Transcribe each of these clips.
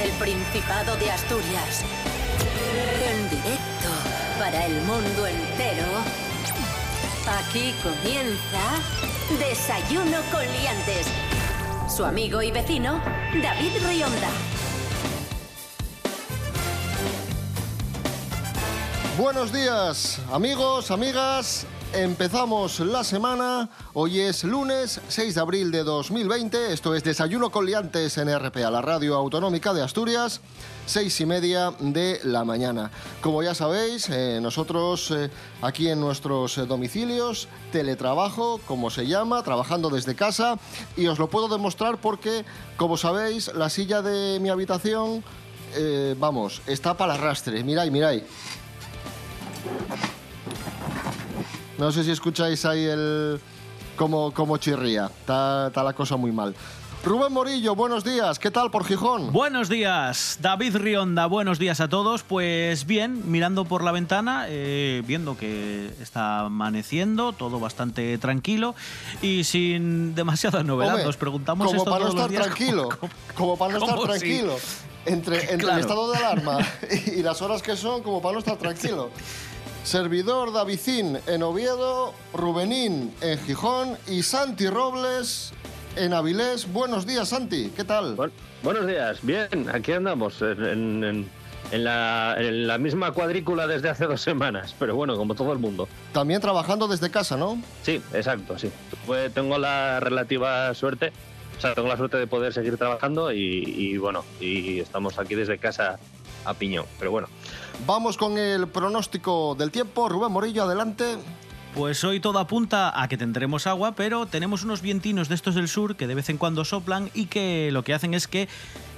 desde el Principado de Asturias. En directo para el mundo entero. Aquí comienza Desayuno con Liantes. Su amigo y vecino, David Rionda. Buenos días, amigos, amigas. Empezamos la semana. Hoy es lunes 6 de abril de 2020. Esto es Desayuno con Liantes en RPA, la radio autonómica de Asturias. Seis y media de la mañana. Como ya sabéis, eh, nosotros eh, aquí en nuestros eh, domicilios, teletrabajo, como se llama, trabajando desde casa. Y os lo puedo demostrar porque, como sabéis, la silla de mi habitación, vamos, está para arrastre. Miráis, miráis. No sé si escucháis ahí el... como, como chirría. Está, está la cosa muy mal. Rubén Morillo, buenos días. ¿Qué tal por Gijón? Buenos días, David Rionda, buenos días a todos. Pues bien, mirando por la ventana, eh, viendo que está amaneciendo, todo bastante tranquilo y sin demasiadas novedades. Hombre, Nos preguntamos como esto para no los estar días, tranquilo. ¿cómo- Como para no estar sí? tranquilo. Entre, entre el estado de alarma y las horas que son, como para no estar tranquilo. Servidor Davidín en Oviedo, Rubenín en Gijón y Santi Robles en Avilés. Buenos días, Santi. ¿Qué tal? Buen- buenos días, bien, aquí andamos en, en- en- en la, en la misma cuadrícula desde hace dos semanas, pero bueno, como todo el mundo. También trabajando desde casa, ¿no? Sí, exacto, sí. Pues tengo la relativa suerte, o sea, tengo la suerte de poder seguir trabajando y, y bueno, y estamos aquí desde casa a piñón, pero bueno. Vamos con el pronóstico del tiempo. Rubén Morillo, adelante. Pues hoy todo apunta a que tendremos agua, pero tenemos unos vientinos de estos del sur que de vez en cuando soplan y que lo que hacen es que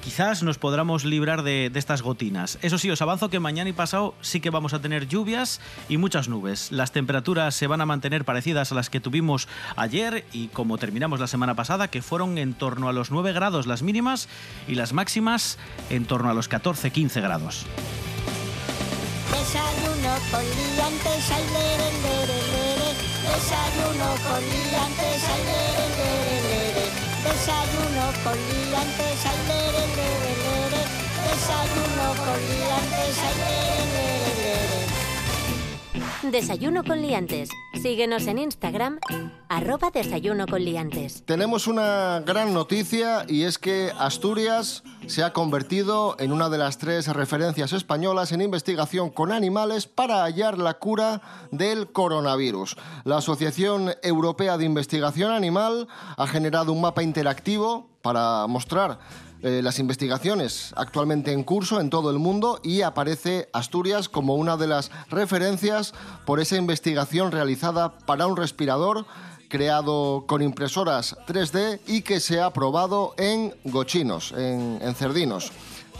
quizás nos podamos librar de, estas gotinas. Eso sí, os avanzo que mañana y pasado sí que vamos a tener lluvias y muchas nubes. Las temperaturas se van a mantener parecidas a las que tuvimos ayer y como terminamos la semana pasada, que fueron en torno a los 9 grados las mínimas y las máximas en torno a los 14-15 grados. Desayuno. Desayuno con liantes, ay, lere, lere, lere. Desayuno con liantes, ay, lere, lere, lere. Desayuno con liantes, ay, lere. Desayuno con Liantes. Síguenos en Instagram, arroba Desayuno con Liantes. Tenemos una gran noticia y es que Asturias se ha convertido en una de las tres referencias españolas en investigación con animales para hallar la cura del coronavirus. La Asociación Europea de Investigación Animal ha generado un mapa interactivo para mostrar eh, las investigaciones actualmente en curso en todo el mundo y aparece Asturias como una de las referencias por esa investigación realizada para un respirador creado con impresoras 3D y que se ha probado en gochinos, en, en cerdinos.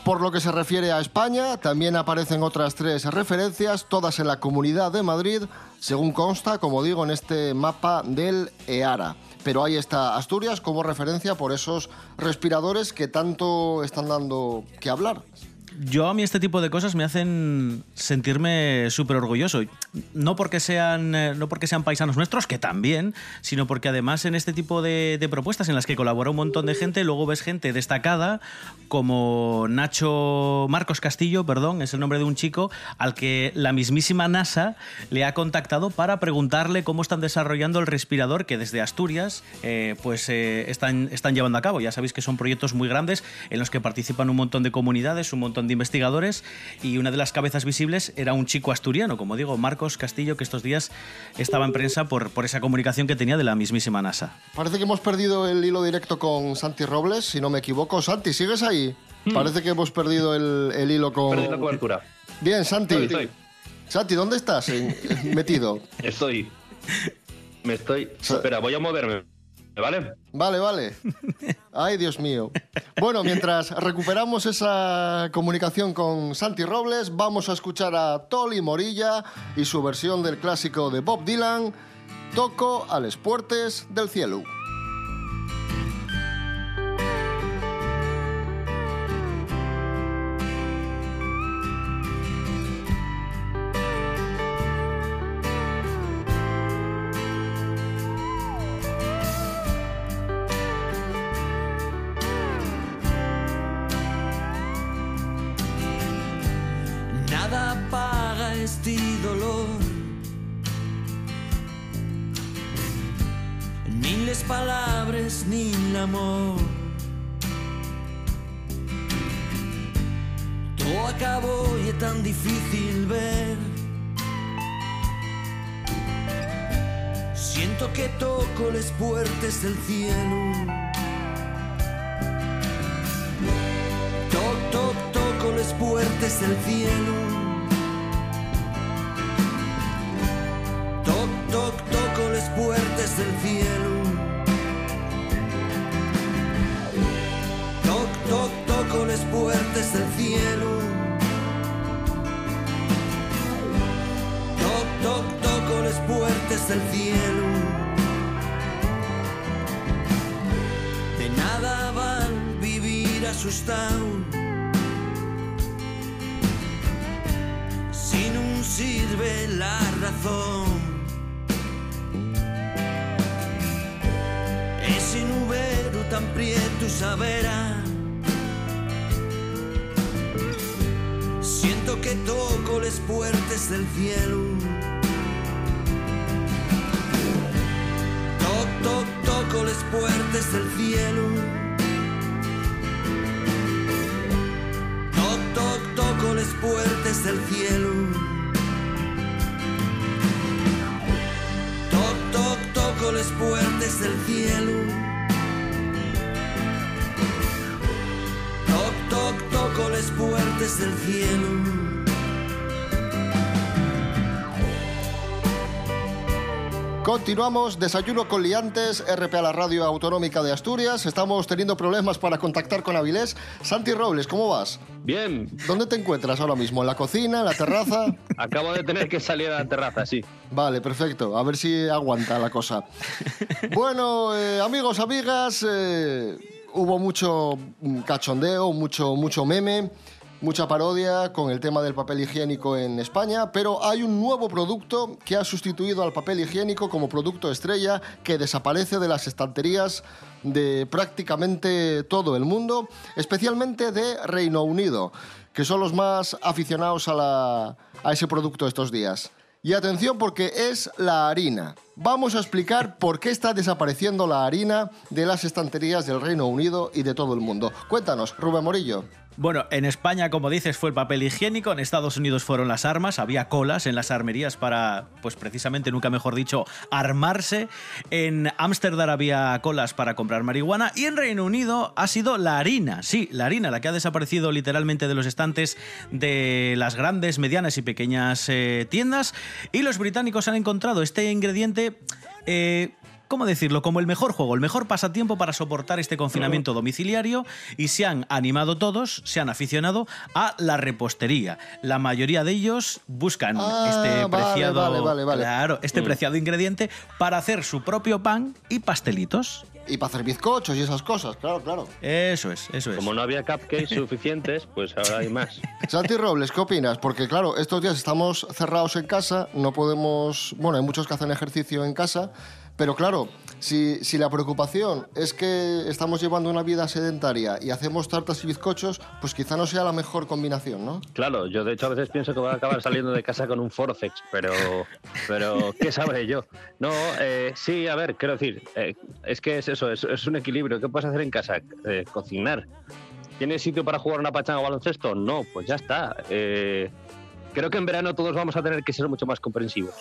Por lo que se refiere a España, también aparecen otras tres referencias, todas en la Comunidad de Madrid, según consta, como digo, en este mapa del EARA. Pero ahí está Asturias como referencia por esos respiradores que tanto están dando que hablar. Yo a mí este tipo de cosas me hacen sentirme súper orgulloso. No porque, sean, eh, no porque sean paisanos nuestros, que también, sino porque además en este tipo de, propuestas en las que colabora un montón de gente, luego ves gente destacada como Nacho Marcos Castillo, perdón, es el nombre de un chico al que la mismísima NASA le ha contactado para preguntarle cómo están desarrollando el respirador que desde Asturias eh, pues eh, están, están llevando a cabo. Ya sabéis que son proyectos muy grandes en los que participan un montón de comunidades, un montón de investigadores y una de las cabezas visibles era un chico asturiano, como digo, Marcos Castillo, que estos días estaba en prensa por, por esa comunicación que tenía de la mismísima NASA. Parece que hemos perdido el hilo directo con Santi Robles, si no me equivoco. Santi, ¿sigues ahí? Parece que hemos perdido el, el hilo con... Perdí la cobertura. Bien, Santi. Estoy, Santi, ¿dónde estás metido? estoy. Me estoy. Espera, voy a moverme. ¿Vale? Vale, vale. Ay, Dios mío. Bueno, mientras recuperamos esa comunicación con Santi Robles, vamos a escuchar a Toli Morilla y su versión del clásico de Bob Dylan, Toco a les puertes del cielo. Siento que toco las puertas del cielo. Toc, toc, toco las puertas del cielo. Toc, toc, toco las puertas del cielo. Toc, toc, toco las puertas del cielo. Toc, toc, toco las puertas del cielo. Asustado. Si no sirve la razón. Ese nubero tan prieto saberá. Siento que toco las puertas del cielo. Toc, toc, toco las puertas del cielo. Las puertas del cielo. Toc, toc, toco las puertas del cielo. Toc, toc, toco las puertas del cielo. Continuamos, desayuno con liantes, RP a la radio autonómica de Asturias. Estamos teniendo problemas para contactar con Avilés. Santi Robles, ¿cómo vas? Bien, ¿Dónde te encuentras ahora mismo? ¿En la cocina? ¿En la terraza? acabo de tener que salir a la terraza, sí. Vale, perfecto. A ver si aguanta la cosa. Bueno, eh, amigos, amigas, eh, hubo mucho cachondeo, mucho, mucho meme, mucha parodia con el tema del papel higiénico en España, pero hay un nuevo producto que ha sustituido al papel higiénico como producto estrella que desaparece de las estanterías de prácticamente todo el mundo, especialmente de Reino Unido, que son los más aficionados a, la- a ese producto estos días. Y atención porque es la harina. Vamos a explicar por qué está desapareciendo la harina de las estanterías del Reino Unido y de todo el mundo. Cuéntanos, Rubén Morillo. Bueno, en España, como dices, fue el papel higiénico, en Estados Unidos fueron las armas, había colas en las armerías para, pues precisamente, nunca mejor dicho, armarse. En Ámsterdam había colas para comprar marihuana. Y en Reino Unido ha sido la harina, sí, la harina, la que ha desaparecido literalmente de los estantes de las grandes, medianas y pequeñas eh, tiendas. Y los británicos han encontrado este ingrediente... eh, ¿Cómo decirlo? Como el mejor juego, el mejor pasatiempo para soportar este confinamiento domiciliario y se han animado todos, se han aficionado a la repostería. La mayoría de ellos buscan Ah, este preciado, vale, vale, vale. claro, este preciado ingrediente para hacer su propio pan y pastelitos. Y para hacer bizcochos y esas cosas, claro, claro. Eso es, eso es. Como no había cupcakes suficientes, pues ahora hay más. Santi Robles, ¿qué opinas? Porque claro, estos días estamos cerrados en casa, no podemos... Bueno, hay muchos que hacen ejercicio en casa, pero claro, si, si la preocupación es que estamos llevando una vida sedentaria y hacemos tartas y bizcochos, pues quizá no sea la mejor combinación, ¿no? Claro, yo de hecho a veces pienso que voy a acabar saliendo de casa con un Forcex, pero, pero ¿qué sabré yo? No, eh, sí, a ver, quiero decir, eh, es que es eso, es, es un equilibrio. ¿Qué puedes hacer en casa? Eh, cocinar. ¿Tienes sitio para jugar una pachanga o baloncesto? No, pues ya está. Eh, creo que en verano todos vamos a tener que ser mucho más comprensivos.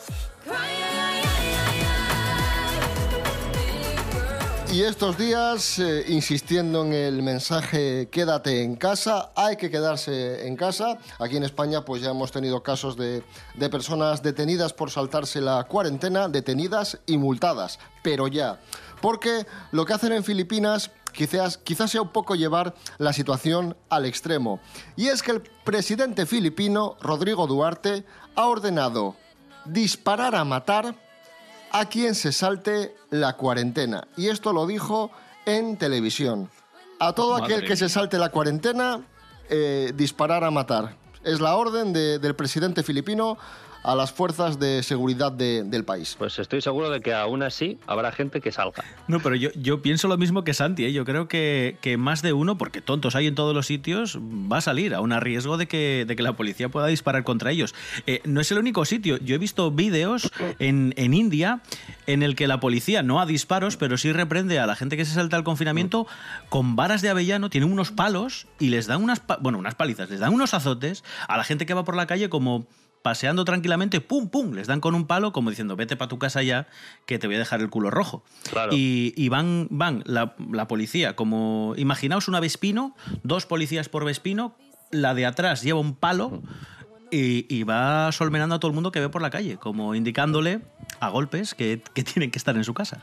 Y estos días, eh, insistiendo en el mensaje quédate en casa, hay que quedarse en casa. Aquí en España pues ya hemos tenido casos de, de personas detenidas por saltarse la cuarentena, detenidas y multadas, pero ya. Porque lo que hacen en Filipinas quizás, quizás sea un poco llevar la situación al extremo. Y es que el presidente filipino, Rodrigo Duarte, ha ordenado disparar a matar a quien se salte la cuarentena. Y esto lo dijo en televisión. A todo Madre aquel que se salte la cuarentena, eh, disparar a matar. Es la orden de- del presidente filipino a las fuerzas de seguridad de- del país. Pues estoy seguro de que aún así habrá gente que salga. No, pero yo, yo pienso lo mismo que Santi, ¿eh? yo creo que, que más de uno, porque tontos hay en todos los sitios, va a salir, aún a riesgo de que, de que la policía pueda disparar contra ellos. Eh, no es el único sitio, yo he visto vídeos en, en India en el que la policía no a disparos, pero sí reprende a la gente que se salta al confinamiento con varas de avellano, tienen unos palos y les dan unas, pa- bueno, unas palizas, les dan unos azotes a la gente que va por la calle como paseando tranquilamente, pum, pum, les dan con un palo como diciendo, vete para tu casa ya, que te voy a dejar el culo rojo. Claro. Y, y van, van la, la policía, como, imaginaos una Vespino, dos policías por Vespino, la de atrás lleva un palo y, y va solmenando a todo el mundo que ve por la calle, como indicándole a golpes que, que tienen que estar en su casa.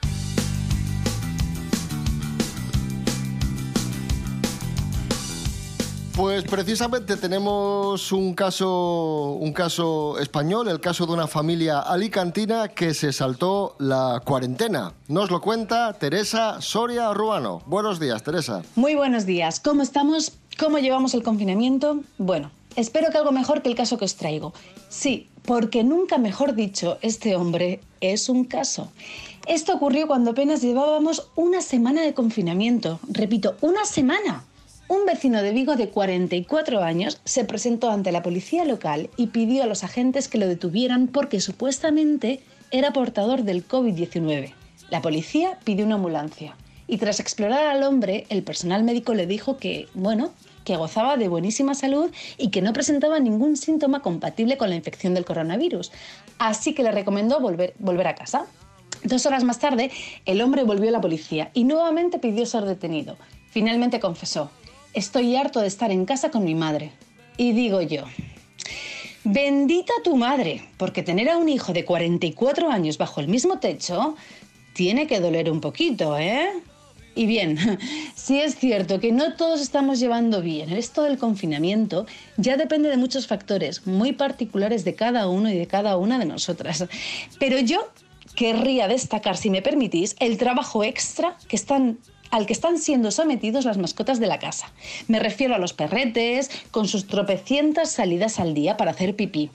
Pues precisamente tenemos un caso, un caso español, el caso de una familia alicantina que se saltó la cuarentena. Nos lo cuenta Teresa Soria Ruano. Buenos días, Teresa. Muy buenos días. ¿Cómo estamos? ¿Cómo llevamos el confinamiento? Bueno, espero que algo mejor que el caso que os traigo. Sí, porque nunca mejor dicho, este hombre es un caso. Esto ocurrió cuando apenas llevábamos una semana de confinamiento. Repito, una semana. Un vecino de Vigo de 44 años se presentó ante la policía local y pidió a los agentes que lo detuvieran porque supuestamente era portador del COVID-19. La policía pidió una ambulancia y tras explorar al hombre, el personal médico le dijo que, bueno, que gozaba de buenísima salud y que no presentaba ningún síntoma compatible con la infección del coronavirus. Así que le recomendó volver, volver a casa. Dos horas más tarde, el hombre volvió a la policía y nuevamente pidió ser detenido. Finalmente confesó, estoy harto de estar en casa con mi madre. Y digo yo, bendita tu madre, porque tener a un hijo de 44 años bajo el mismo techo tiene que doler un poquito, ¿eh? Y bien, si es cierto que no todos estamos llevando bien esto del confinamiento, ya depende de muchos factores muy particulares de cada uno y de cada una de nosotras. Pero yo querría destacar, si me permitís, el trabajo extra que están al que están siendo sometidos las mascotas de la casa. Me refiero a los perretes, con sus tropecientas salidas al día para hacer pipí.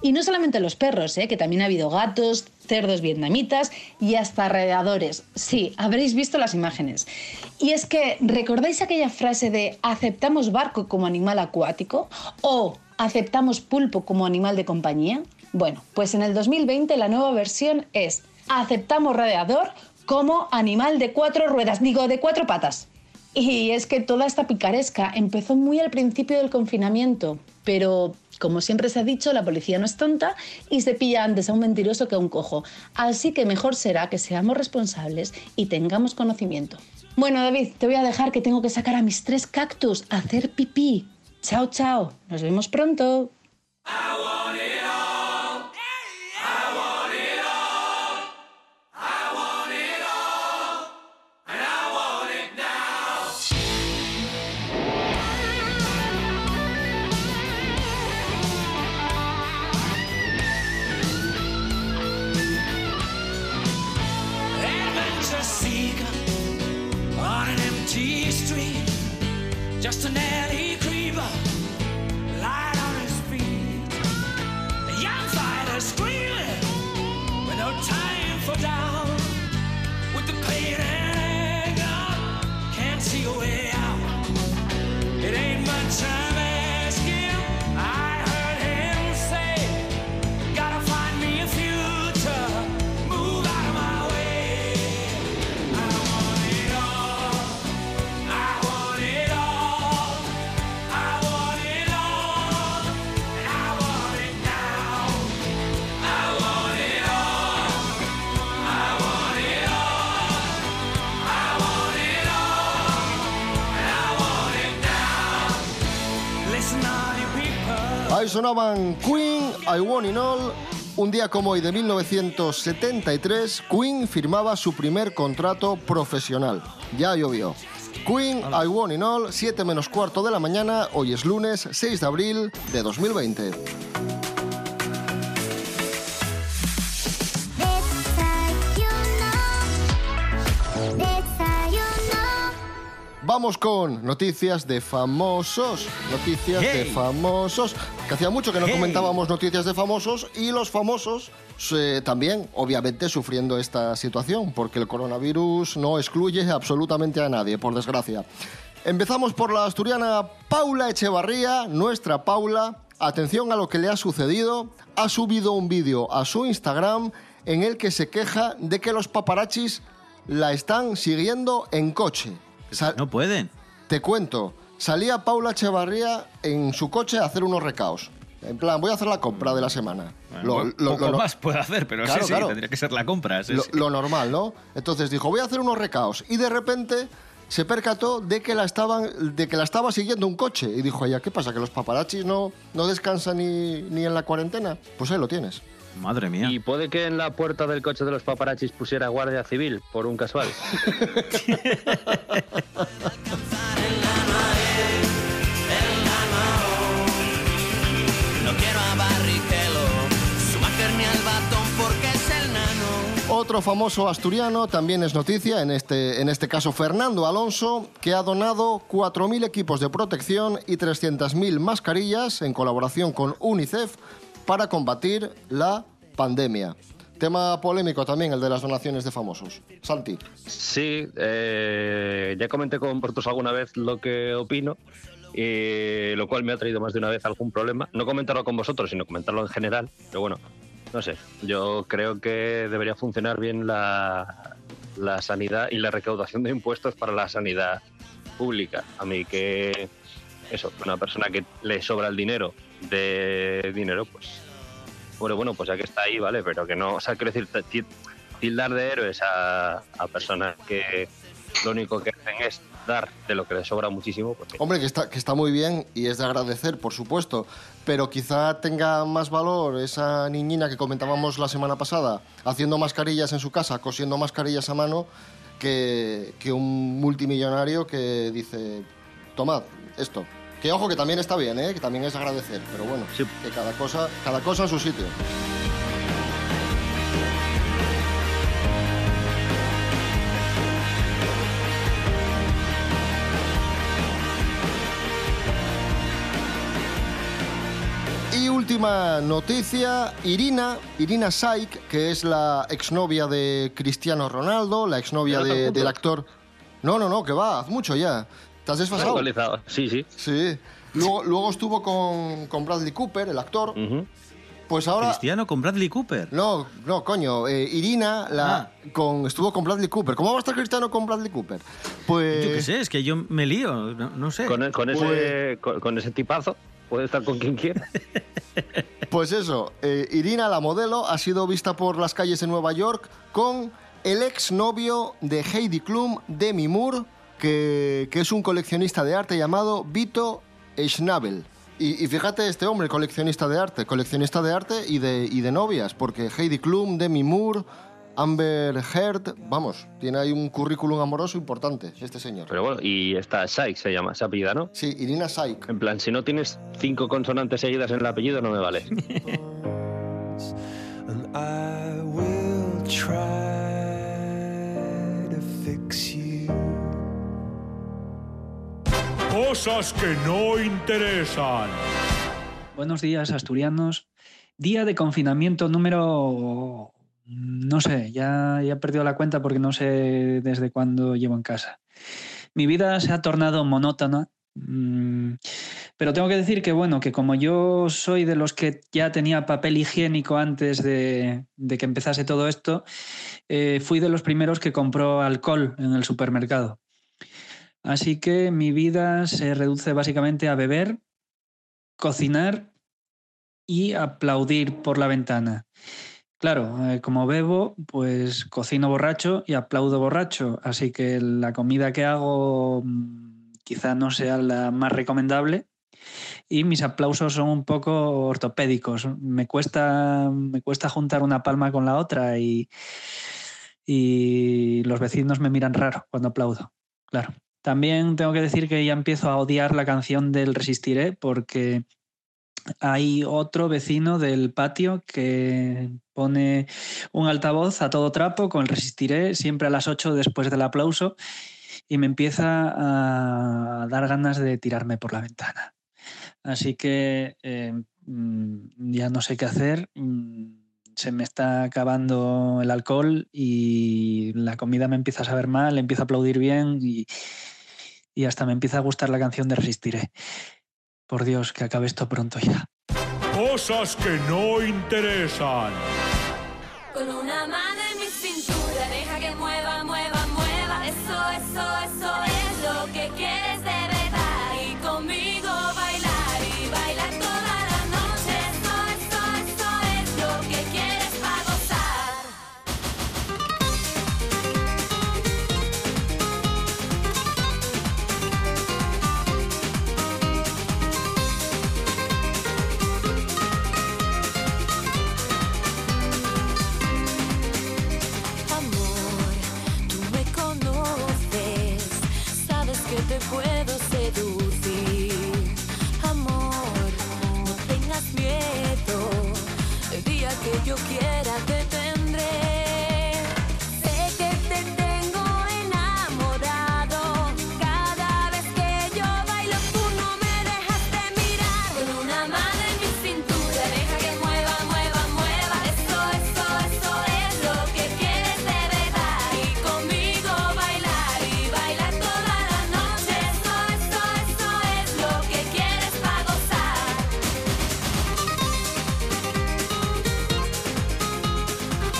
Y no solamente los perros, ¿eh? que también ha habido gatos, cerdos vietnamitas y hasta alrededores. Sí, habréis visto las imágenes. Y es que, ¿recordáis aquella frase de aceptamos barco como animal acuático o aceptamos pulpo como animal de compañía? Bueno, pues en el 2020 la nueva versión es aceptamos radiador como animal de cuatro ruedas, digo, de cuatro patas. Y es que toda esta picaresca empezó muy al principio del confinamiento, pero como siempre se ha dicho, la policía no es tonta y se pilla antes a un mentiroso que a un cojo. Así que mejor será que seamos responsables y tengamos conocimiento. Bueno, David, te voy a dejar que tengo que sacar a mis tres cactus a hacer pipí. Chao, chao. Nos vemos pronto. Sonaban Queen, I Want It All. Un día como hoy de 1973, Queen firmaba su primer contrato profesional. Ya llovió. Queen, I Want It All, 7 menos cuarto de la mañana, hoy es lunes 6 de abril de 2020. Vamos con noticias de famosos. Noticias de famosos. Que hacía mucho que no Hey. comentábamos noticias de famosos y los famosos eh, también, obviamente, sufriendo esta situación, porque el coronavirus no excluye absolutamente a nadie, por desgracia. Empezamos por la asturiana Paula Echevarría, nuestra Paula. Atención a lo que le ha sucedido. Ha subido un vídeo a su Instagram en el que se queja de que los paparachis la están siguiendo en coche. No pueden. te cuento, salía Paula Echevarría en su coche a hacer unos recaos. En plan, voy a hacer la compra de la semana. Lo- Bueno, lo- poco lo- más puede hacer, pero Claro, sí, sí, claro. tendría que ser la compra. sí, lo, normal, ¿no? Entonces dijo, voy a hacer unos recaos. Y de repente se percató de que la, estaban, de que la estaba siguiendo un coche. Y dijo ¿qué pasa? ¿Que los paparachis no, no descansan ni, ni en la cuarentena? Pues ahí lo tienes. Madre mía. Y puede que en la puerta del coche de los paparachis pusiera guardia civil por un casual. Otro famoso asturiano también es noticia, en este, en este caso Fernando Alonso, que ha donado 4.000 equipos de protección y 300.000 mascarillas en colaboración con UNICEF para combatir la pandemia. Tema polémico también el de las donaciones de famosos. Santi. Sí, eh, ya comenté con vosotros alguna vez lo que opino, y lo cual me ha traído más de una vez algún problema. No comentarlo con vosotros, sino comentarlo en general. Pero bueno, no sé. Yo creo que debería funcionar bien la, la sanidad y la recaudación de impuestos para la sanidad pública. A mí que eso, una persona que le sobra el dinero de dinero, pues bueno, bueno, pues ya que está ahí, vale, pero que no, o sea, quiero decir, ti- tildar de héroes a, personas que lo único que hacen es dar de lo que les sobra muchísimo, pues Hombre, que está, que está muy bien y es de agradecer, por supuesto, pero quizá tenga más valor esa niñina que comentábamos la semana pasada, haciendo mascarillas en su casa, cosiendo mascarillas a mano, que, que un multimillonario que dice, tomad esto. Que ojo, que también está bien, ¿eh? que también es agradecer, pero bueno, Sí. que cada cosa, cada cosa en su sitio. Y última noticia, Irina, Irina Saik, que es la exnovia de Cristiano Ronaldo, la exnovia del actor... No, no, no, que va, hace mucho ya. ¿Te has desfasado? actualizado. Sí, sí. Sí. Luego, luego estuvo con, con Bradley Cooper, el actor. Pues ahora... Cristiano con Bradley Cooper. No, no, coño. eh, Irina la, Ah. con, estuvo con Bradley Cooper. ¿Cómo va a estar Cristiano con Bradley Cooper? Pues... Yo qué sé, es que yo me lío, no, no sé. Con, con ese, con, con ese tipazo puede estar con quien quiera. Pues eso, eh, Irina, la modelo, ha sido vista por las calles de Nueva York con el exnovio de Heidi Klum, Demi Moore, que, que es un coleccionista de arte llamado Vito Schnabel. Y, y fíjate, este hombre, coleccionista de arte, coleccionista de arte y de, y de novias, porque Heidi Klum, Demi Moore, Amber Heard, vamos, tiene ahí un currículum amoroso importante, este señor. Pero bueno, y esta Sykes se llama, se apellida, ¿no? Sí, Irina Saik. En plan, si no tienes cinco consonantes seguidas en el apellido, no me vale. Cosas que no interesan. Buenos días, asturianos. Día de confinamiento número... No sé, ya, ya he perdido la cuenta porque no sé desde cuándo llevo en casa. Mi vida se ha tornado monótona, mm, pero tengo que decir que, bueno, que como yo soy de los que ya tenía papel higiénico antes de, que empezase todo esto, eh, fui de los primeros que compró alcohol en el supermercado. Así que mi vida se reduce básicamente a beber, cocinar y aplaudir por la ventana. Claro, eh, como bebo, pues cocino borracho y aplaudo borracho, así que la comida que hago mm, quizá no sea la más recomendable y mis aplausos son un poco ortopédicos. Me cuesta, me cuesta juntar una palma con la otra y, y los vecinos me miran raro cuando aplaudo, claro. También tengo que decir que ya empiezo a odiar la canción del Resistiré porque hay otro vecino del patio que pone un altavoz a todo trapo con el Resistiré siempre a las 8 después del aplauso y me empieza a dar ganas de tirarme por la ventana. Así que eh, mm, ya no sé qué hacer. Se me está acabando el alcohol y la comida me empieza a saber mal, empiezo a aplaudir bien y, y hasta me empieza a gustar la canción de Resistiré. Por Dios, que acabe esto pronto ya. Cosas que no interesan.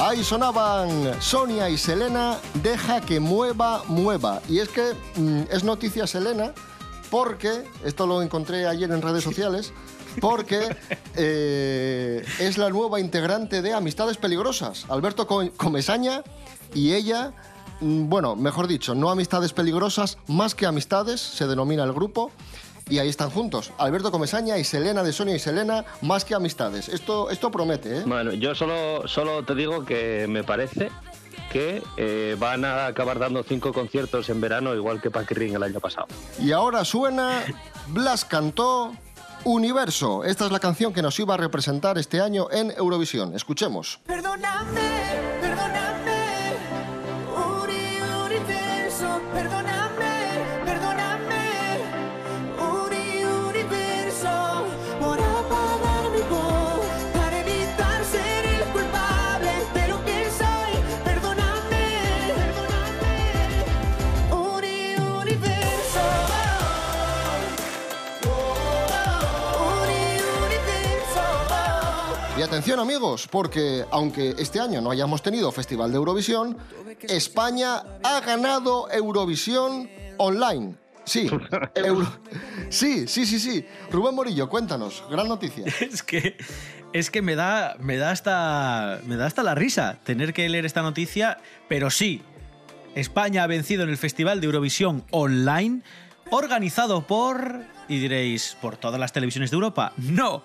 Ahí sonaban Sonia y Selena, deja que mueva, mueva. Y es que mm, es noticia Selena porque, esto lo encontré ayer en redes sociales, porque eh, es la nueva integrante de Amistades Peligrosas, Alberto Co- Comesaña y ella, mm, bueno, mejor dicho, no Amistades Peligrosas, más que Amistades, se denomina el grupo. Y ahí están juntos, Alberto Comesaña y Selena de Sonia y Selena, más que amistades. Esto, esto promete, ¿eh? Bueno, yo solo, solo te digo que me parece que eh, van a acabar dando cinco conciertos en verano, igual que Paquirrin el año pasado. Y ahora suena Blas cantó Universo. Esta es la canción que nos iba a representar este año en Eurovisión. Escuchemos. Perdóname, perdóname, Uri, universo, perdóname, atención amigos, porque aunque este año no hayamos tenido Festival de Eurovisión, España ha ganado Eurovisión online. Sí, Euro- sí, sí, sí, sí. Rubén Morillo, cuéntanos, gran noticia. Es que es que me da me da hasta me da hasta la risa tener que leer esta noticia, pero sí. España ha vencido en el Festival de Eurovisión online organizado por y diréis, ¿por todas las televisiones de Europa? No.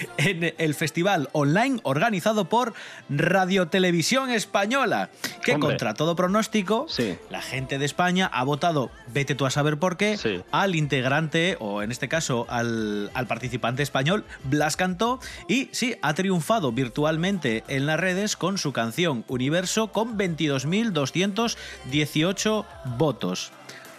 En el festival online organizado por Radio Televisión Española, que Hombre. contra todo pronóstico, la gente de España ha votado, vete tú a saber por qué, al integrante, o en este caso al, al participante español, Blas Cantó, y sí, ha triunfado virtualmente en las redes con su canción Universo con 22.218 votos.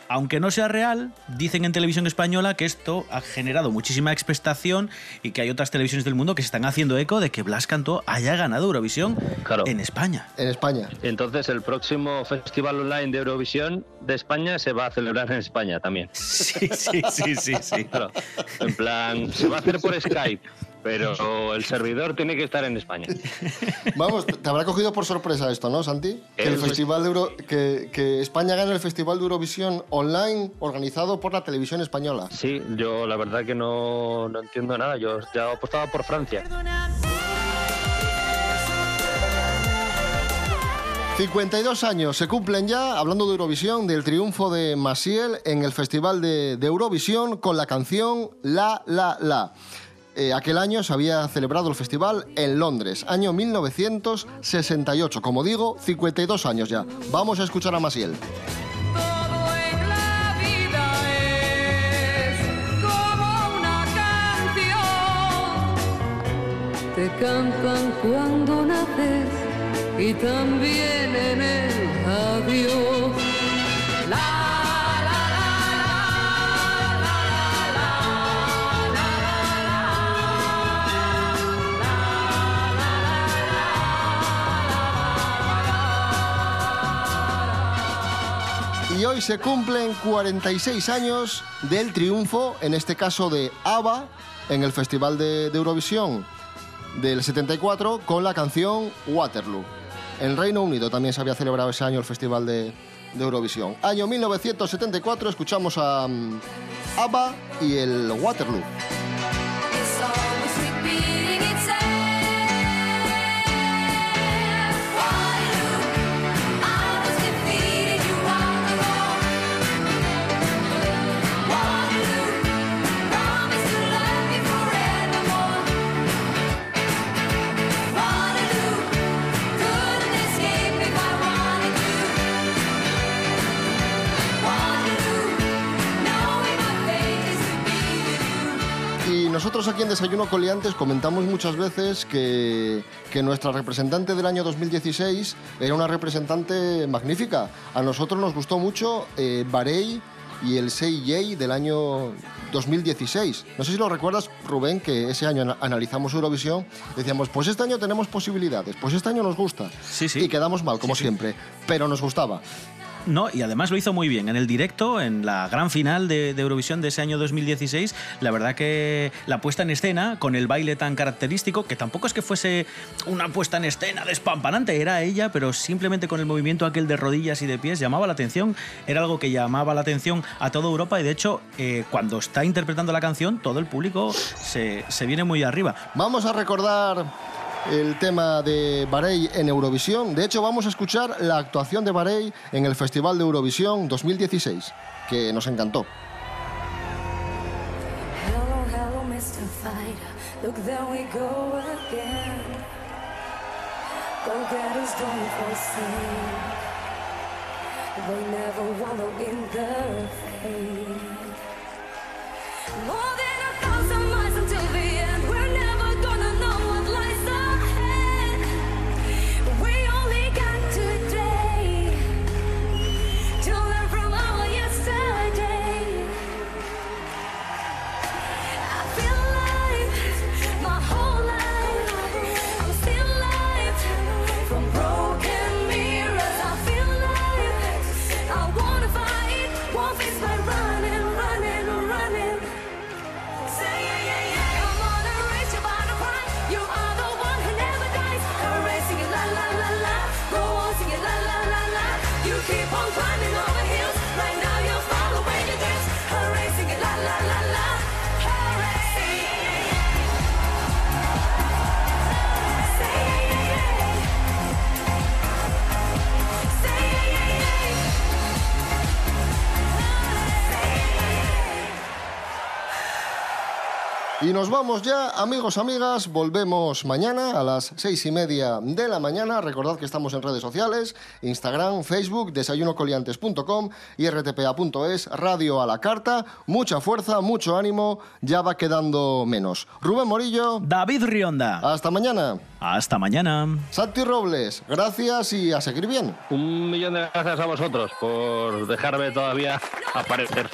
Aunque no sea real, dicen en televisión española que esto ha generado muchísima expectación y que hay otras televisiones del mundo que se están haciendo eco de que Blas Cantó haya ganado Eurovisión en España. En España. Entonces, el próximo Festival Online de Eurovisión de España se va a celebrar en España también. Sí, sí, sí, sí, sí. Claro. En plan, se va a hacer por Skype, pero el servidor tiene que estar en España. Vamos, te habrá cogido por sorpresa esto, ¿no, Santi? Que, el festival de Euro- que, que España gane el Festival de Eurovisión online organizado por la televisión española. Sí, yo la verdad que no, no entiendo nada. Yo ya apostaba por Francia. 52 años se cumplen ya, hablando de Eurovisión, del triunfo de Maciel en el Festival de, de Eurovisión con la canción La La La. Eh, aquel año se había celebrado el festival en Londres, año 1968. Como digo, 52 años ya. Vamos a escuchar a canción. Te cantan cuando naces y también en el adiós. Hoy se cumplen 46 años del triunfo, en este caso de ABBA, en el Festival de, Eurovisión del 74 con la canción Waterloo. En Reino Unido también se había celebrado ese año el Festival de, Eurovisión. Año 1974 escuchamos a mm, ABBA y el Waterloo. Nosotros aquí en Desayuno Coliantes comentamos muchas veces que, que nuestra representante del año 2016 era una representante magnífica. A nosotros nos gustó mucho eh, Barey y el 6J del año 2016. No sé si lo recuerdas, Rubén, que ese año ana- analizamos Eurovisión. Decíamos, pues este año tenemos posibilidades, pues este año nos gusta. Sí, sí. Y quedamos mal, como sí. siempre, pero nos gustaba. No, y además lo hizo muy bien. En el directo, en la gran final de, Eurovisión de ese año 2016, la verdad que la puesta en escena, con el baile tan característico, que tampoco es que fuese una puesta en escena despampanante, era ella, pero simplemente con el movimiento aquel de rodillas y de pies llamaba la atención. Era algo que llamaba la atención a toda Europa y de hecho, eh, cuando está interpretando la canción, todo el público se, se viene muy arriba. Vamos a recordar el tema de Barey en Eurovisión. De hecho, vamos a escuchar la actuación de Barey en el Festival de Eurovisión 2016, que nos encantó. They never wallow in the fade. Y nos vamos ya, amigos, amigas. Volvemos mañana a las seis y media de la mañana. Recordad que estamos en redes sociales: Instagram, Facebook, desayunocoliantes.com y rtpa.es, radio a la carta. Mucha fuerza, mucho ánimo. Ya va quedando menos. Rubén Morillo. David Rionda. Hasta mañana. Hasta mañana. Santi Robles, gracias y a seguir bien. Un millón de gracias a vosotros por dejarme todavía aparecer.